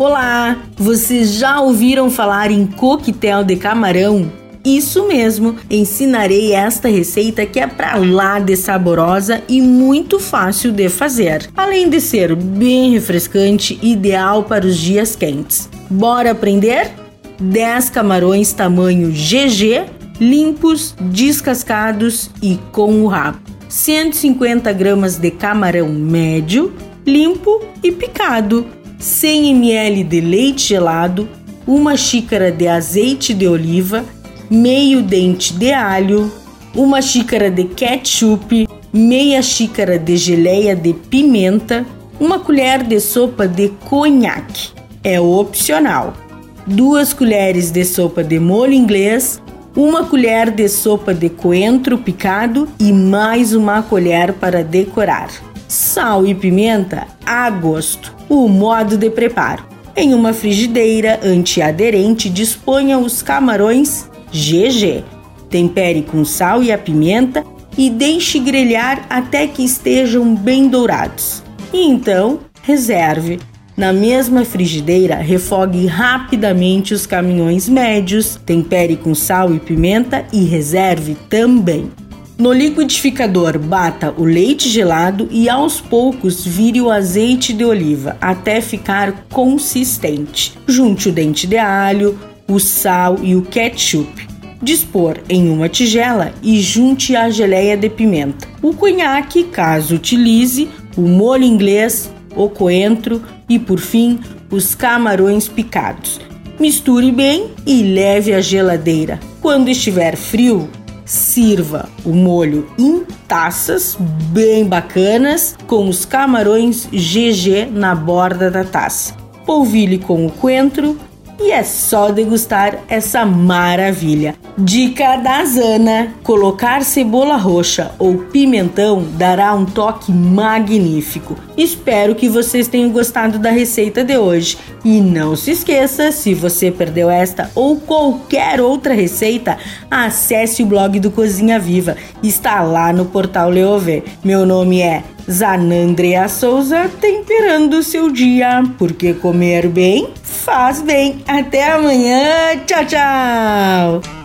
Olá! Vocês já ouviram falar em coquetel de camarão? Isso mesmo, ensinarei esta receita que é pra lá de saborosa e muito fácil de fazer, além de ser bem refrescante, ideal para os dias quentes. Bora aprender? 10 camarões tamanho GG, limpos, descascados e com o rabo. 150 gramas de camarão médio, limpo e picado. 100 ml de leite gelado, uma xícara de azeite de oliva, meio dente de alho, uma xícara de ketchup, meia xícara de geleia de pimenta, uma colher de sopa de conhaque. É opcional duas colheres de sopa de molho inglês, uma colher de sopa de coentro picado e mais uma colher para decorar. Sal e pimenta a gosto. O modo de preparo: em uma frigideira antiaderente, disponha os camarões GG. Tempere com sal e a pimenta e deixe grelhar até que estejam bem dourados. E então, reserve. Na mesma frigideira, refogue rapidamente os caminhões médios, tempere com sal e pimenta e reserve também. No liquidificador, bata o leite gelado e aos poucos vire o azeite de oliva até ficar consistente. Junte o dente de alho, o sal e o ketchup. Dispor em uma tigela e junte a geleia de pimenta. O conhaque, caso utilize, o molho inglês, o coentro e, por fim, os camarões picados. Misture bem e leve à geladeira. Quando estiver frio, sirva o molho em taças bem bacanas com os camarões GG na borda da taça. Polvilhe com o coentro e é só degustar essa maravilha. Dica da Zana: colocar cebola roxa ou pimentão dará um toque magnífico. Espero que vocês tenham gostado da receita de hoje. E não se esqueça, se você perdeu esta ou qualquer outra receita, acesse o blog do Cozinha Viva. Está lá no portal Leovê. Meu nome é Zanandrea Souza, temperando o seu dia, porque comer bem faz bem. Até amanhã. Tchau, tchau.